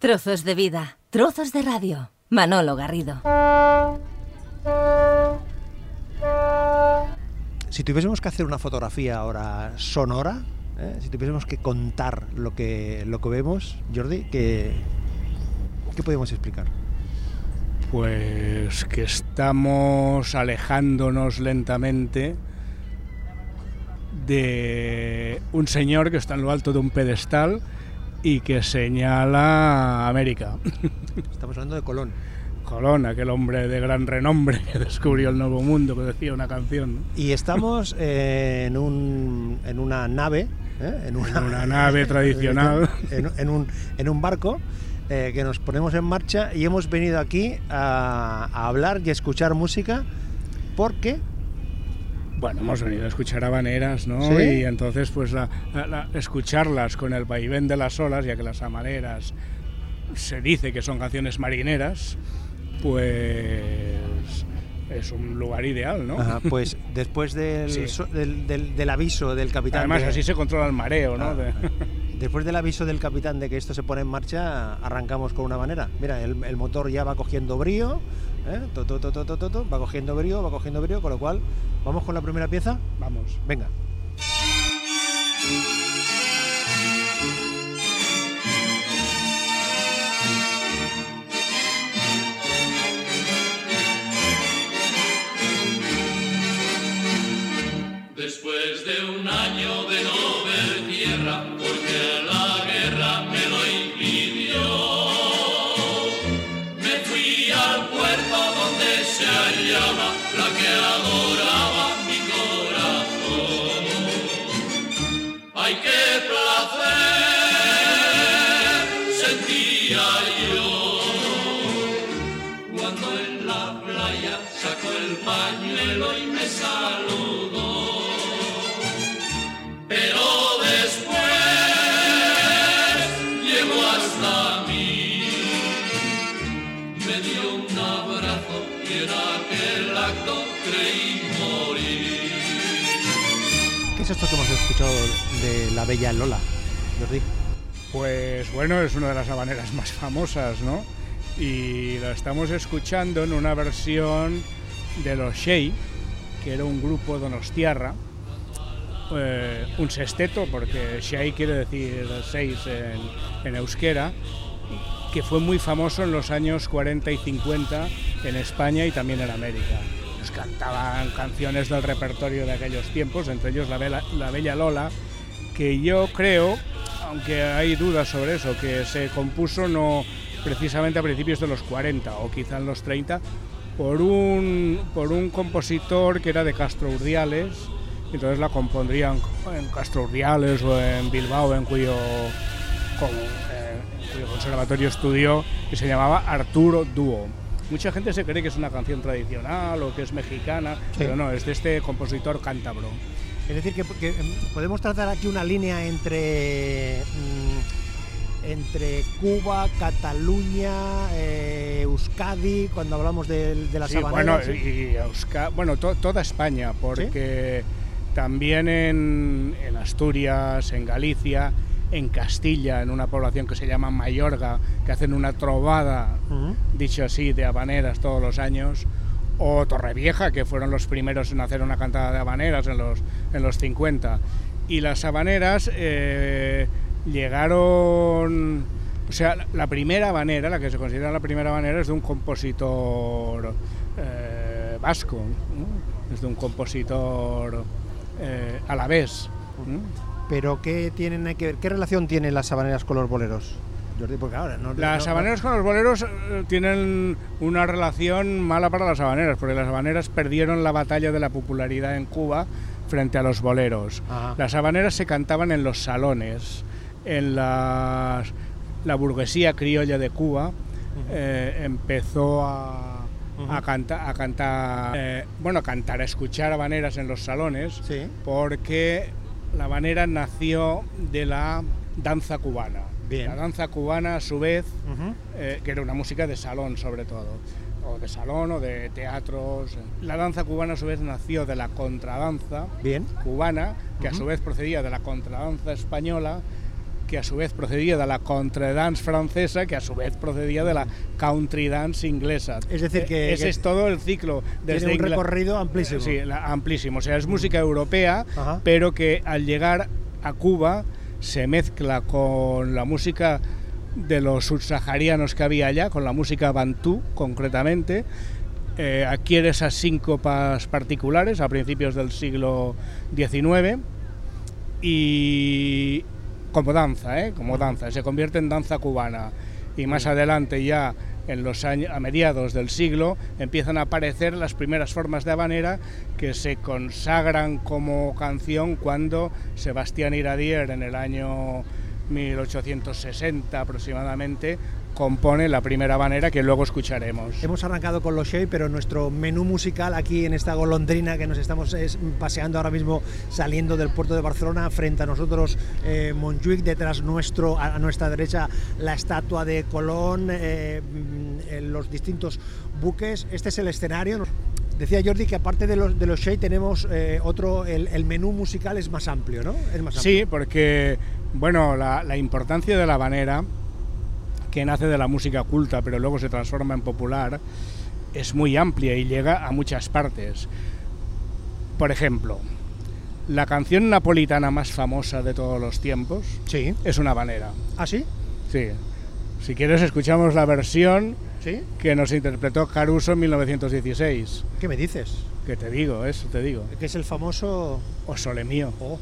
Trozos de vida, trozos de radio. Manolo Garrido. Si tuviésemos que hacer una fotografía ahora sonora, ¿eh? si tuviésemos que contar lo que, lo que vemos, Jordi, ¿qué, qué podemos explicar? Pues que estamos alejándonos lentamente de un señor que está en lo alto de un pedestal y que señala América. Estamos hablando de Colón. Colón, aquel hombre de gran renombre que descubrió el nuevo mundo, que decía una canción. Y estamos eh, en, un, en una nave, ¿eh? en, una, nave tradicional, en, un, en un barco. Eh, que nos ponemos en marcha y hemos venido aquí a, a hablar y a escuchar música porque bueno, hemos venido a escuchar habaneras, ¿no? Y entonces, pues, escucharlas con el vaivén de las olas, ya que las habaneras se dice que son canciones marineras, pues es un lugar ideal, ¿no? pues después del, del, aviso del capitán... Además, así se controla el mareo, ¿no? Ah, después del aviso del capitán de que esto se pone en marcha, arrancamos con una habanera. Mira, el, el motor ya va cogiendo brío, ¿eh? va cogiendo brío, va cogiendo brío, con lo cual, ¿vamos con la primera pieza? Vamos. Venga. De la bella Lola, Jordi? Pues bueno, es una de las habaneras más famosas, ¿no? Y la estamos escuchando en una versión de los Shea, que era un grupo donostiarra, eh, un sexteto, porque Shea quiere decir seis en euskera, que fue muy famoso en los años 40 y 50 en España y también en América. Cantaban canciones del repertorio de aquellos tiempos, entre ellos La Bella, la Bella Lola, que yo creo, aunque hay dudas sobre eso, que se compuso no precisamente a principios de los 40 o quizá en los 30 por un, por un compositor que era de Castro Urdiales, entonces la compondrían en Castro Urdiales o en Bilbao, en cuyo, el conservatorio estudió que se llamaba Arturo Dúo. Mucha gente se cree que es una canción tradicional o que es mexicana, pero no, es de este compositor cántabro. Es decir, que, em, podemos tratar aquí una línea entre, mm, entre Cuba, Cataluña, eh, Euskadi, cuando hablamos de, de las sí, Bueno, y bueno toda España, porque también en, en Asturias, en Galicia, en Castilla, en una población que se llama Mayorga, que hacen una trovada, dicho así, de habaneras todos los años, o Torrevieja, que fueron los primeros en hacer una cantada de habaneras en los, en los 50. Y las habaneras eh, llegaron, o sea, la primera habanera, la que se considera la primera habanera, es de un compositor eh, vasco, es de un compositor eh, alavés. Pero ¿qué, tienen que ver? ¿qué relación tienen las habaneras con los boleros? porque ahora no, las habaneras con los boleros eh, tienen una relación mala para las habaneras, porque las habaneras perdieron la batalla de la popularidad en Cuba frente a los boleros. Las habaneras se cantaban en los salones, en la burguesía criolla de Cuba eh, empezó a, a, a cantar, eh, bueno, a cantar, a escuchar habaneras en los salones, porque la habanera nació de la danza cubana. La danza cubana, a su vez, eh, que era una música de salón sobre todo, o de salón o de teatros. La danza cubana, a su vez, nació de la contradanza Bien. cubana, que a su vez procedía de la contradanza española, que a su vez procedía de la dance francesa, que a su vez procedía de la country dance inglesa. Es decir, que... Ese es todo el ciclo. Desde tiene un recorrido amplísimo. Sí, amplísimo. O sea, es música europea, pero que al llegar a Cuba se mezcla con la música de los subsaharianos que había allá, con la música bantú concretamente, eh, adquiere esas síncopas particulares a principios del siglo XIX y como danza, ¿eh? como danza, se convierte en danza cubana. Y más adelante ya en los años, a mediados del siglo empiezan a aparecer las primeras formas de habanera que se consagran como canción cuando Sebastián Iradier en el año 1860 aproximadamente compone la primera banera que luego escucharemos. Hemos arrancado con los Shea, pero nuestro menú musical aquí en esta golondrina que nos estamos paseando ahora mismo saliendo del puerto de Barcelona, frente a nosotros eh, Montjuic, detrás nuestro, a nuestra derecha la estatua de Colón, eh, en los distintos buques. Este es el escenario. Decía Jordi que aparte de los, de los Shea tenemos eh, otro, el, menú musical es más amplio, ¿no? Es más Sí, porque, bueno, la, la importancia de la banera que nace de la música culta pero luego se transforma en popular, es muy amplia y llega a muchas partes. Por ejemplo, la canción napolitana más famosa de todos los tiempos sí. es una banera. ¿Ah, sí? Sí. Si quieres, escuchamos la versión ¿Sí? que nos interpretó Caruso en 1916. ¿Qué me dices? Que te digo, eso te digo. Que es el famoso... O Sole Mío. Oh.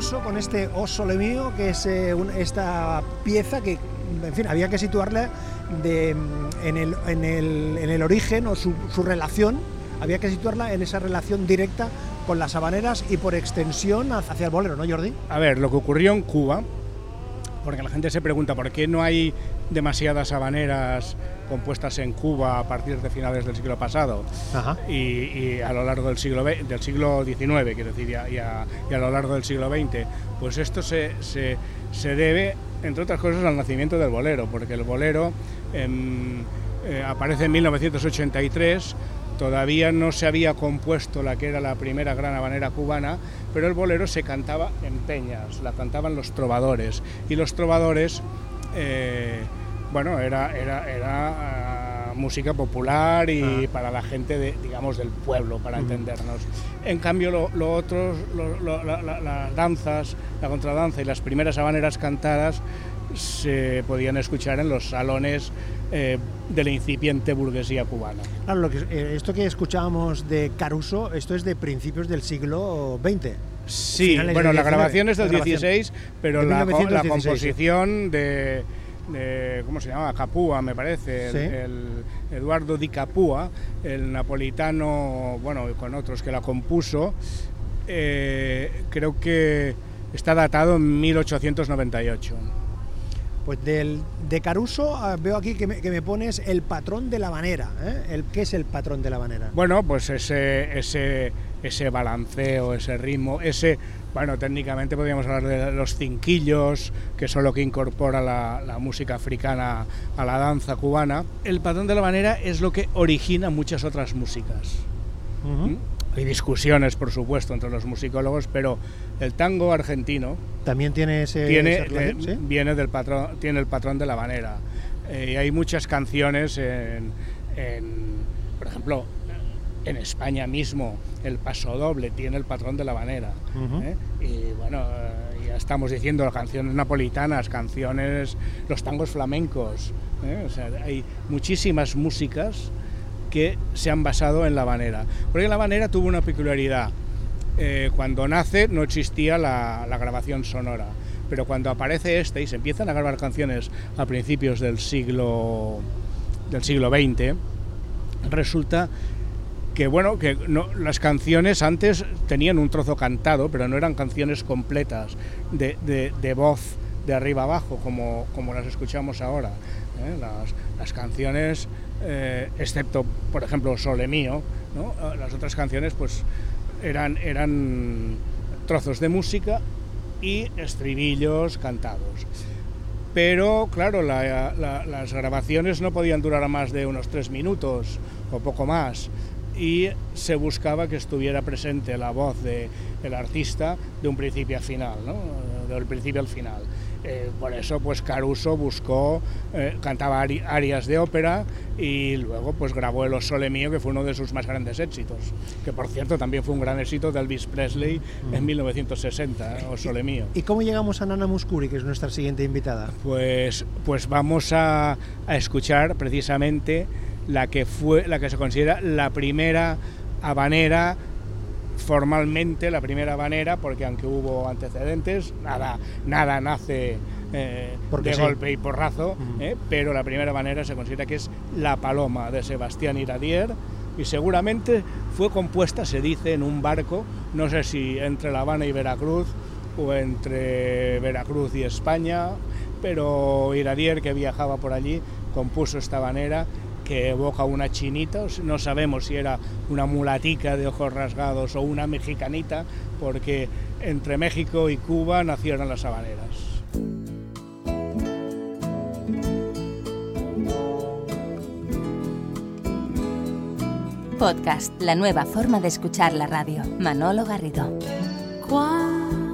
Con este O Sole Mío, que es eh, esta pieza que, en fin, había que situarla de, en, el, en, el, en, el, origen o su, su, relación, había que situarla en esa relación directa con las habaneras y por extensión hacia el bolero, ¿no, Jordi? A ver, lo que ocurrió en Cuba, porque la gente se pregunta por qué no hay demasiadas habaneras compuestas en Cuba a partir de finales del siglo pasado y, a lo largo del siglo, del siglo XIX, quiero decir, y a, lo largo del siglo XX, pues esto se, se, se, debe, entre otras cosas, al nacimiento del bolero, porque el bolero em, eh, aparece en 1983 todavía no se había compuesto la que era la primera gran habanera cubana, pero el bolero se cantaba en peñas, la cantaban los trovadores, y los trovadores eh, bueno, era, era, era ah, música popular y ah. para la gente, de, digamos, del pueblo, para entendernos. En cambio, lo, otro, las danzas, la contradanza y las primeras habaneras cantadas se podían escuchar en los salones eh, de la incipiente burguesía cubana. Claro, lo que, eh, esto que escuchábamos de Caruso, esto es de principios del siglo XX. Sí, bueno, la grabación es del 16, pero la, la composición de ¿cómo se llama? Capúa, me parece, el, Eduardo Di Capua, el napolitano, bueno, con otros que la compuso, eh, creo que está datado en 1898. Pues del, de Caruso ah, veo aquí que me, que me pones el patrón de la habanera. ¿eh? El, ¿Qué es el patrón de la habanera? Bueno, pues ese, ese, ese balanceo, ese ritmo, ese, bueno, técnicamente podríamos hablar de los cinquillos, que son lo que incorpora la, la música africana a la danza cubana. El patrón de la habanera es lo que origina muchas otras músicas. Ujú. ¿Mm? Hay discusiones, por supuesto, entre los musicólogos, pero el tango argentino También tiene ese. tiene, relación, eh, ¿sí? viene del patrón, tiene el patrón de la habanera. Eh, y hay muchas canciones en, en, por ejemplo, en España mismo, el paso doble tiene el patrón de la habanera. Ujú. ¿eh? Y bueno, eh, ya estamos diciendo canciones napolitanas, canciones, los tangos flamencos. ¿eh? O sea, hay muchísimas músicas que se han basado en la habanera. Porque la habanera tuvo una peculiaridad. Eh, cuando nace no existía la, la grabación sonora, pero cuando aparece esta y se empiezan a grabar canciones a principios del siglo, del siglo XX, resulta que bueno, que no, las canciones antes tenían un trozo cantado, pero no eran canciones completas de, de- de voz de arriba abajo, como, como las escuchamos ahora. ¿eh? Las, las canciones, eh, excepto, por ejemplo, Sole Mío, ¿no? Eh, las otras canciones pues eran, eran trozos de música y estribillos cantados. Pero claro, la- la- las grabaciones no podían durar más de unos tres minutos o poco más. Y se buscaba que estuviera presente la voz del el artista de un principio a final, ¿no? del principio al final. Eh, por eso, pues Caruso buscó, eh, cantaba ari- arias de ópera y luego pues grabó El O Sole Mío, que fue uno de sus más grandes éxitos. Que por cierto también fue un gran éxito de Elvis Presley en 1960, O Sole Mío. ¿Y cómo llegamos a Nana Muscuri, que es nuestra siguiente invitada? Pues, pues vamos a, a escuchar precisamente la que fue, la que se considera la primera habanera formalmente la primera habanera, porque aunque hubo antecedentes, nada, nada nace eh, Porque de sí. golpe y porrazo, eh, pero la primera habanera se considera que es La Paloma de Sebastián Iradier y seguramente fue compuesta, se dice, en un barco, no sé si entre La Habana y Veracruz o entre Veracruz y España, pero Iradier que viajaba por allí compuso esta habanera que evoca una chinita, no sabemos si era una mulatica de ojos rasgados o una mexicanita, porque entre México y Cuba nacieron las habaneras. Podcast, la nueva forma de escuchar la radio. Manolo Garrido. Cuando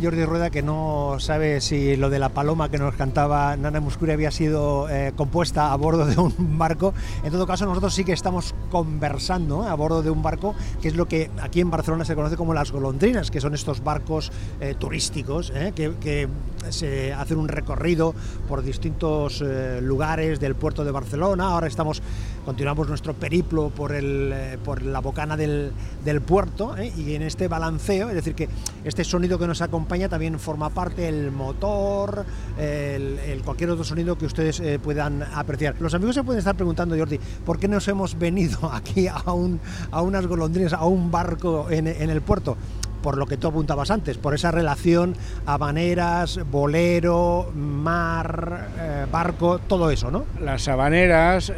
Jordi Rueda que no sabe si lo de la paloma que nos cantaba Nana Muscuri había sido eh, compuesta a bordo de un barco. En todo caso, nosotros sí que estamos conversando a bordo de un barco, que es lo que aquí en Barcelona se conoce como las golondrinas, que son estos barcos eh, turísticos ¿eh? que, que se hacen un recorrido por distintos eh, lugares del puerto de Barcelona. Ahora estamos continuamos nuestro periplo por, el, eh, por la bocana del, del puerto ¿eh? y en este balanceo, es decir, que este sonido que nos acompaña también forma parte el motor, el, cualquier otro sonido que ustedes eh, puedan apreciar. Los amigos se pueden estar preguntando, Jordi, ¿por qué nos hemos venido aquí a, un, a unas golondrinas, a un barco en, en el puerto? por lo que tú apuntabas antes, por esa relación habaneras, bolero, mar, barco, todo eso, ¿no? Las habaneras,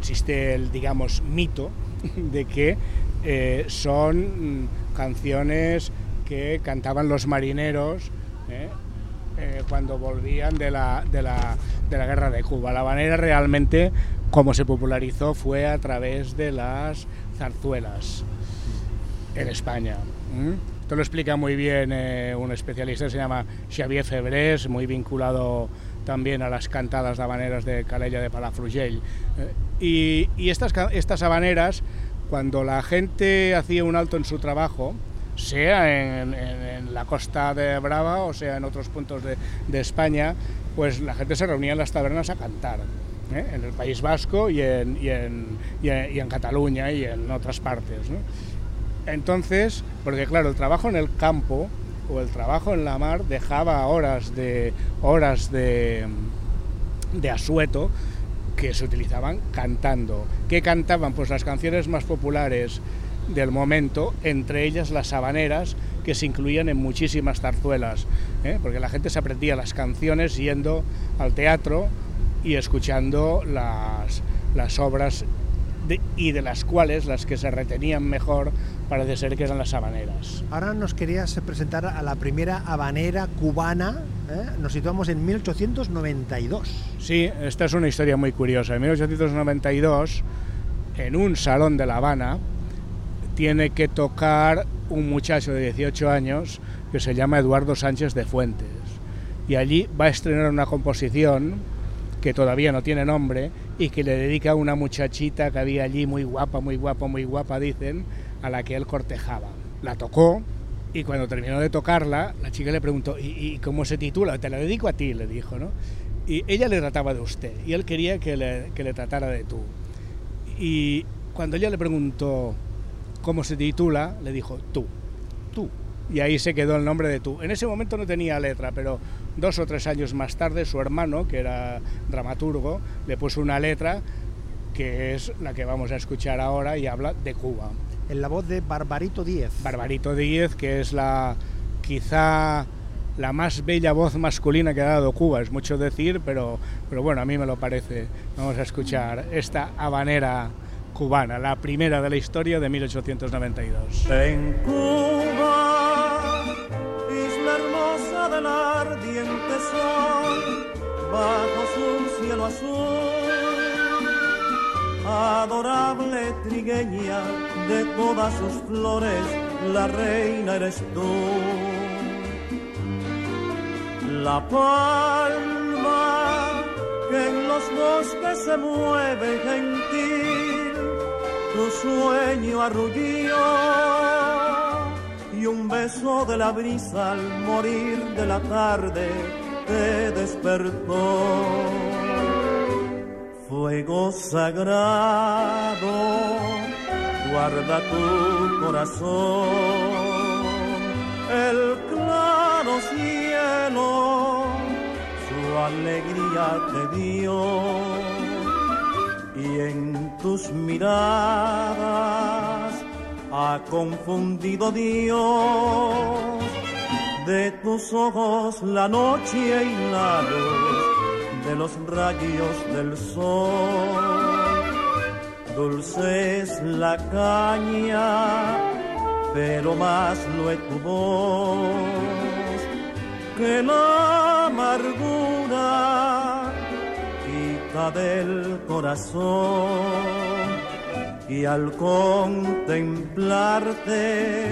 existe el, digamos, mito de que eh, son canciones que cantaban los marineros ¿eh? Eh, cuando volvían de la, de, la, de la guerra de Cuba. La habanera realmente, como se popularizó, fue a través de las zarzuelas en España. Esto lo explica muy bien un especialista se llama Xavier Febrés, muy vinculado también a las cantadas de habaneras de Calella de Palafrugell. Eh, y estas, estas habaneras, cuando la gente hacía un alto en su trabajo, sea en, la costa de Brava o sea en otros puntos de, España, pues la gente se reunía en las tabernas a cantar. ¿eh? En el País Vasco y en, y en- y en- Cataluña y en otras partes. Entonces, porque claro, el trabajo en el campo o el trabajo en la mar dejaba horas de horas de, de asueto que se utilizaban cantando. ¿Qué cantaban? Pues las canciones más populares del momento, entre ellas las habaneras, que se incluían en muchísimas zarzuelas, ¿eh? porque la gente se aprendía las canciones yendo al teatro y escuchando las, las obras y de las cuales las que se retenían mejor parece ser que eran las habaneras. Ahora nos querías presentar a la primera habanera cubana, ¿eh? nos situamos en 1892. Sí, esta es una historia muy curiosa. En 1892, en un salón de La Habana, tiene que tocar un muchacho de 18 años que se llama Eduardo Sánchez de Fuentes. Y allí va a estrenar una composición que todavía no tiene nombre y que le dedica a una muchachita que había allí muy guapa, muy guapa, muy guapa, dicen, a la que él cortejaba. La tocó y cuando terminó de tocarla, la chica le preguntó, ¿y, cómo se titula? Te la dedico a ti, le dijo, ¿no? Y ella le trataba de usted y él quería que le, que le tratara de tú. Y cuando ella le preguntó cómo se titula, le dijo tú, tú. Y ahí se quedó el nombre de tú. En ese momento no tenía letra, pero dos o tres años más tarde su hermano, que era dramaturgo, le puso una letra que es la que vamos a escuchar ahora y habla de Cuba. En la voz de Barbarito Díez. Barbarito Díez, que es la quizá la más bella voz masculina que ha dado Cuba, es mucho decir, pero, pero bueno, a mí me lo parece. Vamos a escuchar esta habanera cubana, la primera de la historia de 1892. En Cuba, isla hermosa del ardiente sol, bajo su cielo azul, adorable trigueña de todas sus flores, la reina eres tú. La palma que en los bosques se mueve gentil, tu sueño arrulló y un beso de la brisa al morir de la tarde te despertó. Fuego sagrado, guarda tu corazón, el claro cielo su alegría te dio. Y en tus miradas ha confundido Dios. De tus ojos la noche y la luz de los rayos del sol. Dulce es la caña, pero más lo es tu voz que la amargura quita del corazón. Y al contemplarte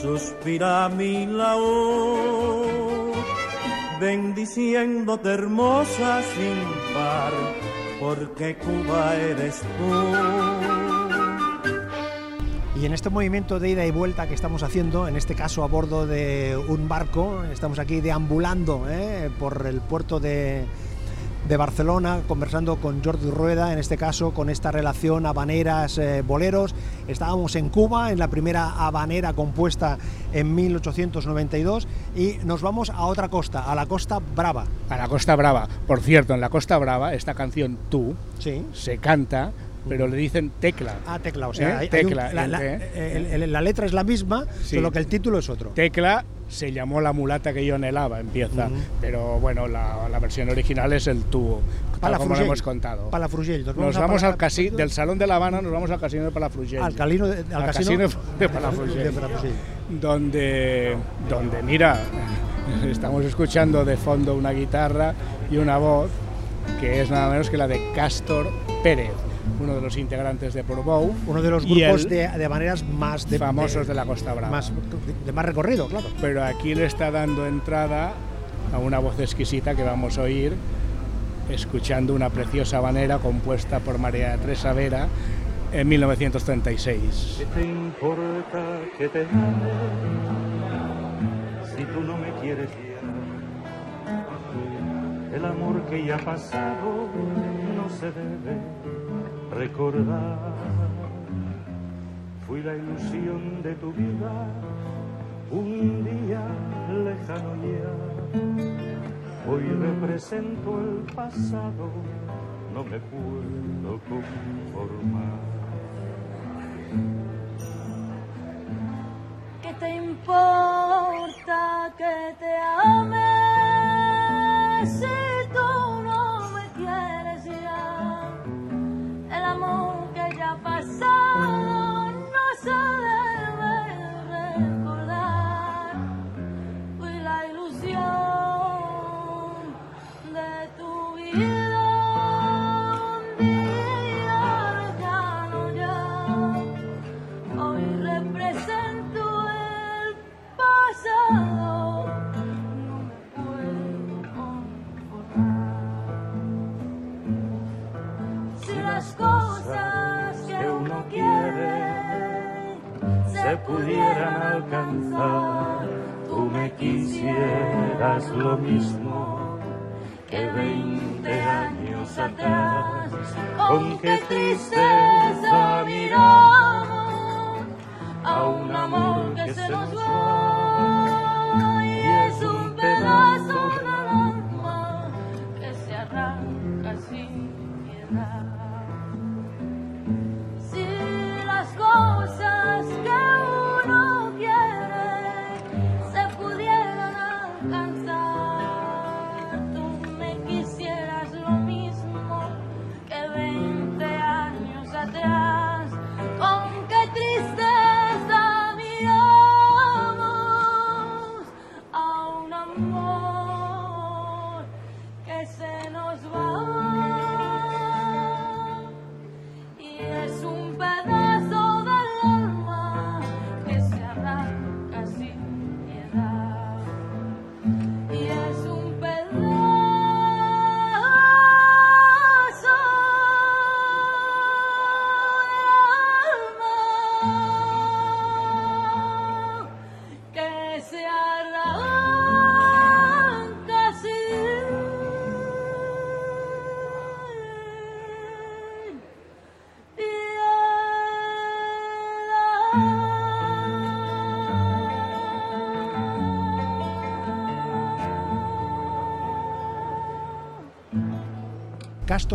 suspira mi laúd, bendiciéndote hermosa sin par, porque Cuba eres tú. Y en este movimiento de ida y vuelta que estamos haciendo, en este caso a bordo de un barco, estamos aquí deambulando ¿eh? por el puerto de, de Barcelona, conversando con Jordi Rueda, en este caso con esta relación habaneras eh, boleros. Estábamos en Cuba, en la primera habanera compuesta en 1892 y nos vamos a otra costa, a la Costa Brava. A la Costa Brava. Por cierto, en la Costa Brava, esta canción Tú Sí. se canta, pero le dicen tecla. Ah, tecla, o sea, ¿Eh? hay- hay Tecla, un- la, la- el- el- la letra es la misma, Sí. solo que el título es otro. Tecla se llamó La mulata que yo anhelaba, empieza. Pero bueno, la, la versión original es el tal como lo hemos contado. Palafrugell. Nos vamos Pala- al casino, del Salón de La Habana nos vamos al casino de Palafrugell. al, calino de- al Al casino, de Palafrugell. donde, donde mira, estamos escuchando de fondo una guitarra y una voz que es nada menos que la de Castor Pérez, uno de los integrantes de Portbou, Uno de los grupos de, de maneras más de, famosos de la Costa Brava. más, de más recorrido, claro. Pero aquí le está dando entrada a una voz exquisita que vamos a oír escuchando una preciosa habanera compuesta por María Teresa Vera en 1936. ¿Qué te importa que te ame si tú no me quieres ya? El amor que ya ha pasado no se debe recordar. Fui la ilusión de tu vida un día lejano ya. Hoy represento el pasado, no me puedo conformar.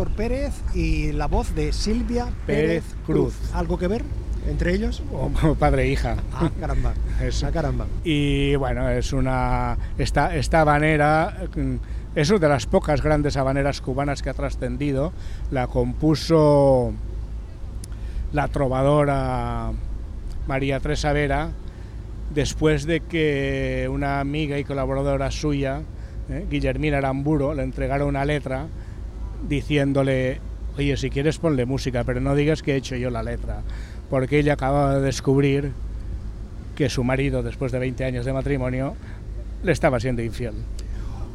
Pérez y la voz de Silvia Pérez, Pérez Cruz. Cruz. ¿Algo que ver entre ellos? Como padre e hija. Ah, caramba. Eso. Ah, caramba. Y bueno, es una. Esta, esta habanera mm, es una de las pocas grandes habaneras cubanas que ha trascendido. La compuso la trovadora María Teresa Vera después de que una amiga y colaboradora suya, eh, Guillermina Aramburo, le entregara una letra diciéndole, oye, si quieres ponle música, pero no digas que he hecho yo la letra, porque ella acababa de descubrir que su marido, después de 20 años de matrimonio, le estaba siendo infiel.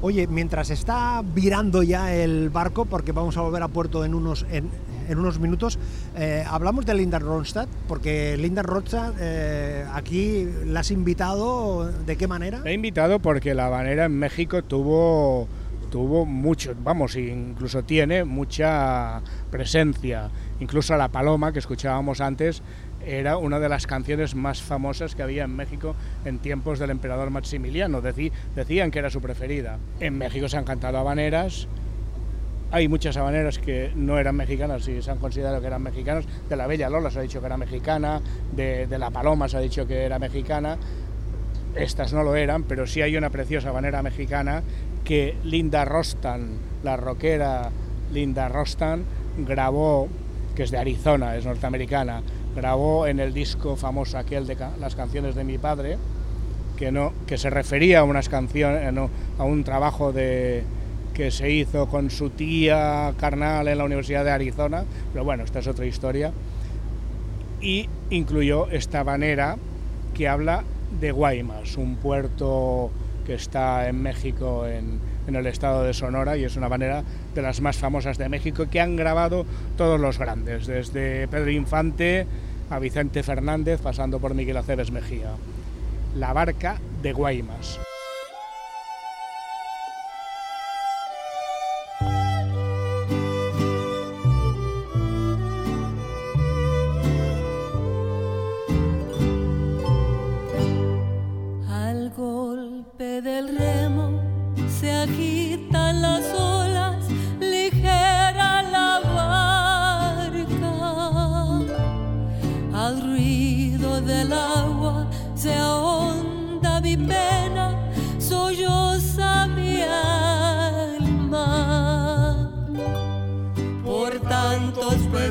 Oye, mientras está virando ya el barco, porque vamos a volver a puerto en unos, en, en unos minutos, eh, hablamos de Linda Ronstadt, porque Linda Ronstadt eh, aquí la has invitado, ¿de qué manera? La he invitado porque la habanera en México tuvo, tuvo mucho, vamos, incluso tiene mucha presencia. Incluso la paloma que escuchábamos antes era una de las canciones más famosas que había en México en tiempos del emperador Maximiliano. Decí- decían que era su preferida. En México se han cantado habaneras. Hay muchas habaneras que no eran mexicanas y se han considerado que eran mexicanas. De la Bella Lola se ha dicho que era mexicana, de, de la Paloma se ha dicho que era mexicana. Estas no lo eran, pero sí hay una preciosa habanera mexicana que Linda Rostan, la rockera Linda Rostan, grabó, que es de Arizona, es norteamericana, grabó en el disco famoso aquel de las canciones de mi padre, que, no, que se refería a, unas canciones, a un trabajo de, que se hizo con su tía carnal en la Universidad de Arizona, pero bueno, esta es otra historia, y incluyó esta habanera que habla de Guaymas, un puerto que está en México, en, en el estado de Sonora, y es una manera de las más famosas de México que han grabado todos los grandes, desde Pedro Infante a Vicente Fernández, pasando por Miguel Aceves Mejía. La barca de Guaymas.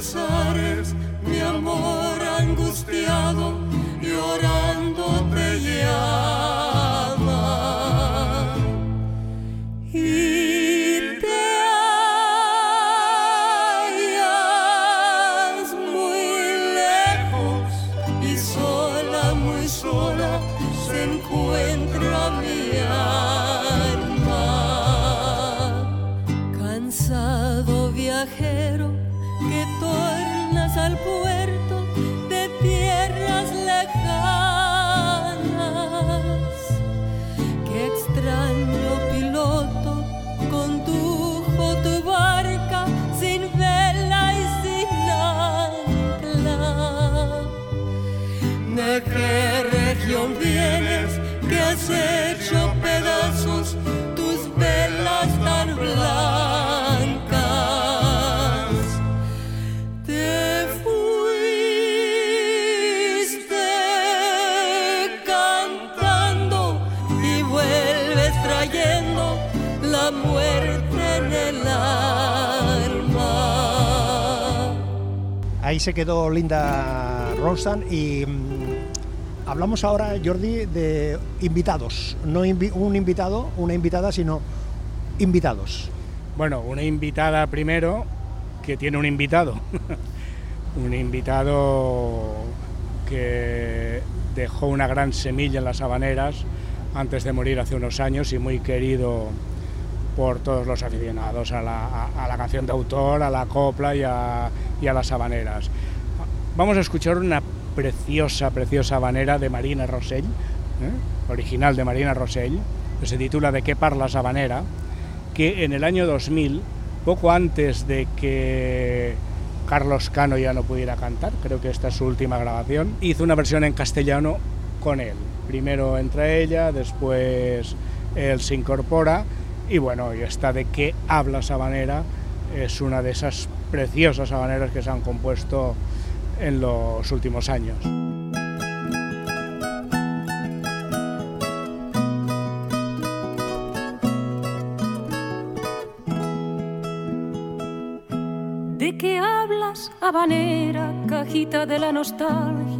Pesares, mi amor angustiado, llorando te llama. La muerte en el alma. Ahí se quedó Linda Ronstadt y mm, hablamos ahora, Jordi, de invitados. No invi- un invitado, una invitada, sino invitados. Bueno, una invitada primero que tiene un invitado. un invitado que dejó una gran semilla en las habaneras antes de morir hace unos años y muy querido por todos los aficionados a la, a- a la canción de autor, a la copla y a, y a las habaneras. Vamos a escuchar una preciosa, preciosa habanera de Marina Rosell, ¿eh? original de Marina Rosell, que se titula ¿De qué parlas habanera? que en el año 2000, poco antes de que Carlos Cano ya no pudiera cantar, creo que esta es su última grabación, hizo una versión en castellano con él. Primero entra ella, después él se incorpora y bueno, y esta de qué habla Sabanera es una de esas preciosas habaneras que se han compuesto en los últimos años. ¿De qué hablas, habanera, cajita de la nostalgia,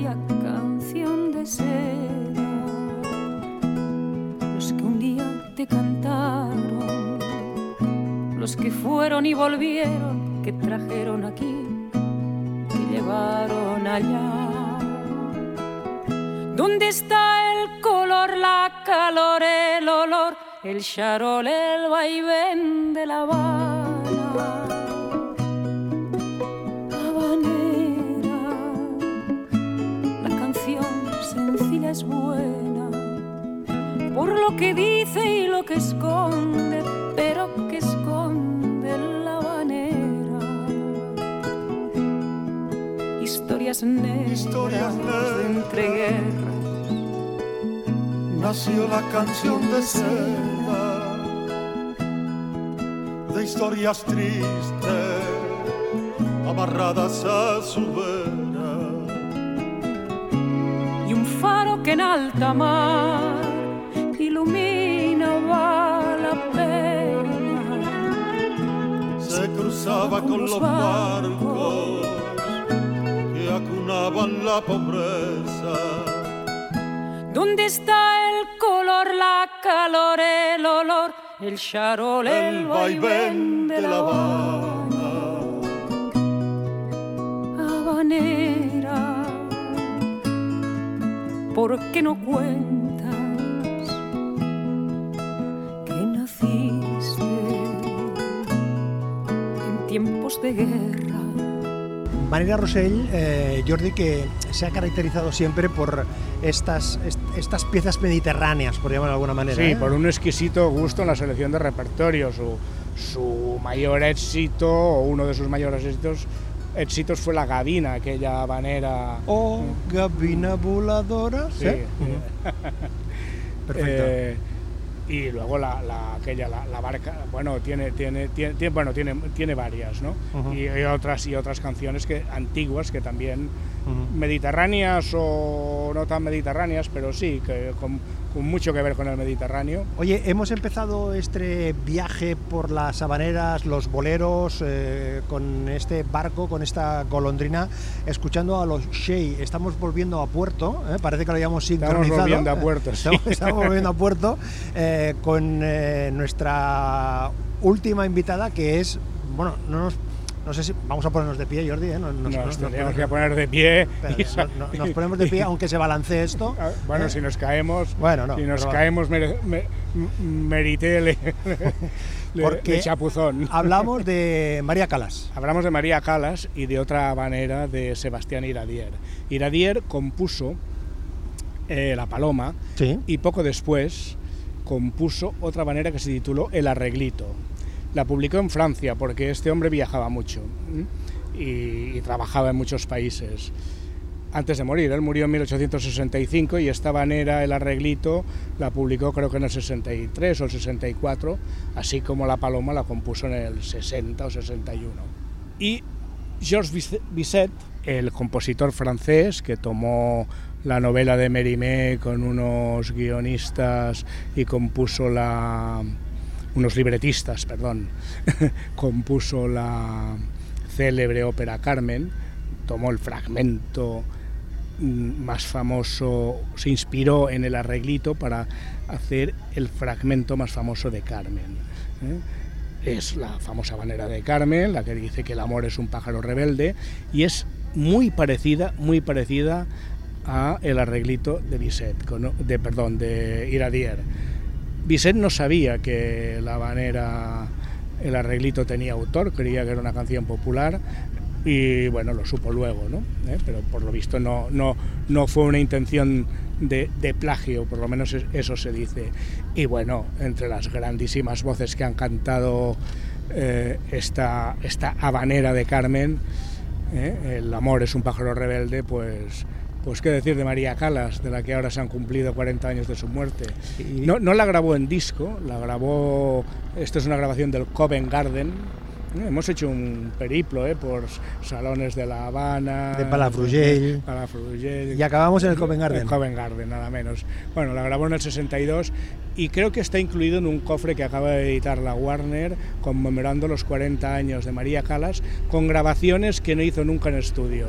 cantaron, los que fueron y volvieron, que trajeron aquí, que llevaron allá. ¿Dónde está el color, la calor, el olor, el charol, el vaivén de la Habana? Habanera, la canción sencilla es buena por lo que dice y lo que esconde, pero que esconde la habanera. Historias negras, Historias negras. de entreguerras nació la canción de seda, de historias tristes, amarradas a su vera. y un faro que en alta mar la pena. Se cruzaba con los barcos que acunaban la pobreza. ¿Dónde está el color, la calor, el olor, el charol, el, El vaivén de la Habana? Habanera, ¿por qué no cuentas tiempos de guerra? Marina Rosell, eh, Jordi, que se ha caracterizado siempre por estas, est- estas piezas mediterráneas, por llamarlo de alguna manera. Sí, ¿eh? por un exquisito gusto en la selección de repertorio. Su, su mayor éxito, o uno de sus mayores éxitos, éxitos fue la Gavina, aquella habanera. Oh, gabina voladora. Sí. Perfecto. Eh, y luego la, la- aquella la, la barca bueno tiene tiene, tiene, tiene- bueno tiene tiene varias no Ujú. y, y otras y otras canciones que antiguas que también Mediterráneas o no tan mediterráneas pero sí que con, con mucho que ver con el Mediterráneo Oye, hemos empezado este viaje por las habaneras, los boleros, eh, con este barco, con esta golondrina, escuchando a los Shea. Estamos volviendo a puerto, ¿eh? parece que lo hayamos Estamos sincronizado. volviendo a puerto, sí. Estamos, estamos volviendo a puerto eh, con eh, nuestra última invitada, que es, bueno, no nos, no sé si vamos a ponernos de pie, Jordi. ¿eh? Nos, nos, nos- nos- tendríamos que poner de pie espera, y sa- no- no- nos ponemos de pie, aunque se balancee esto. Ah, bueno ¿eh? si nos caemos Bueno, no, si nos caemos mere- me- merité le, le- Porque le chapuzón Hablamos de María Calas. Hablamos de María Calas y de otra habanera de Sebastián Iradier. Iradier compuso eh, La Paloma Sí. y poco después compuso otra habanera que se tituló El Arreglito. La publicó en Francia porque este hombre viajaba mucho y, trabajaba en muchos países. Antes de morir, él murió en 1865 y esta habanera, El Arreglito, la publicó creo que en el 63 o el 64, así como La Paloma la compuso en el 60 o 61. Y Georges Bize- Bizet, el compositor francés que tomó la novela de Mérimée con unos guionistas y compuso la unos libretistas, perdón, compuso la célebre ópera Carmen, tomó el fragmento mm, más famoso, se inspiró en el arreglito para hacer el fragmento más famoso de Carmen. ¿eh? Es la famosa manera de Carmen, la que dice que el amor es un pájaro rebelde, y es muy parecida, muy parecida a el arreglito de Bizet, de perdón, de Iradier. Bizet no sabía que la habanera, el arreglito tenía autor, creía que era una canción popular y bueno, lo supo luego, ¿no? ¿Eh? Pero por lo visto no, no, no fue una intención de, plagio, por lo menos es- eso se dice. Y bueno, entre las grandísimas voces que han cantado eh, esta, esta habanera de Carmen, ¿eh? el amor es un pájaro rebelde, pues... Pues qué decir de María Calas, de la que ahora se han cumplido 40 años de su muerte. No la grabó en disco, la grabó, esto es una grabación del Covent Garden. Eh, Hemos hecho un periplo eh, por salones de La Habana, De Palafrugell. Palafrugell. Y acabamos en el Covent Garden. El Covent Garden, nada menos. Bueno, la grabó en el 62 y creo que está incluido en un cofre que acaba de editar la Warner conmemorando los 40 años de María Calas con grabaciones que no hizo nunca en estudio.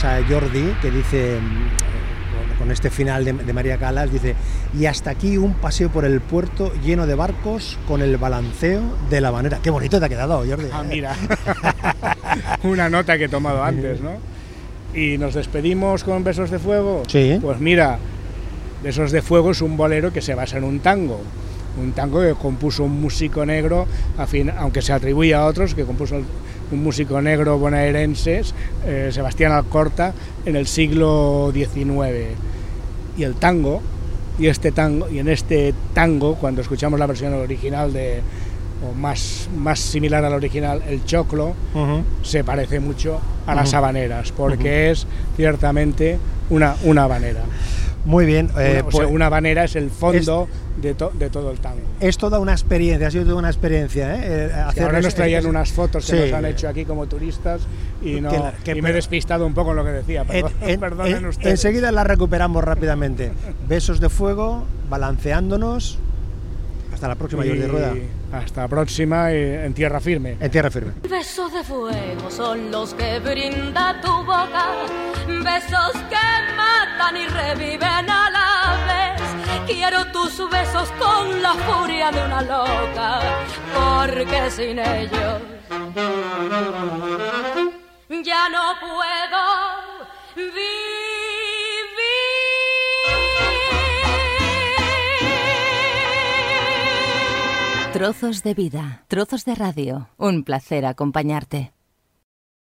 Pasa Jordi, que dice, mm, con este final de, de María Calas, dice, y hasta aquí un paseo por el puerto lleno de barcos con el balanceo de la manera. Qué bonito te ha quedado, Jordi. Ah, mira. Una nota que he tomado antes, ¿no? Y nos despedimos con Besos de Fuego. Sí. Pues mira, Besos de Fuego es un bolero que se basa en un tango. Un tango que compuso un músico negro, a fin- aunque se atribuye a otros, que compuso el- un músico negro bonaerense, eh, Sebastián Alcorta, en el siglo XIX. Y el tango, y este tango, y en este tango, cuando escuchamos la versión original de o más, más similar al original, el choclo, se parece mucho a las habaneras, porque es ciertamente una, una habanera. Muy bien. Una, eh, sea, pues, una habanera es el fondo de, to- de todo el tango. es toda una experiencia, ha sido toda una experiencia. ¿eh? Eh, hacer ahora nos traían es- unas fotos que Sí. nos han hecho aquí como turistas y, no, Que la- que- y me he despistado un poco en lo que decía. En- Perdón, en- perdonen en- ustedes. enseguida la recuperamos rápidamente. Besos de fuego, balanceándonos. Hasta la próxima, Jordi Y Rueda. Hasta la próxima y en tierra firme. En tierra firme. Besos de fuego son los que brinda tu boca, besos que matan y reviven a la vez. Quiero tus besos con la furia de una loca, porque sin ellos ya no puedo vivir. Trozos de vida, trozos de radio. Un placer acompañarte.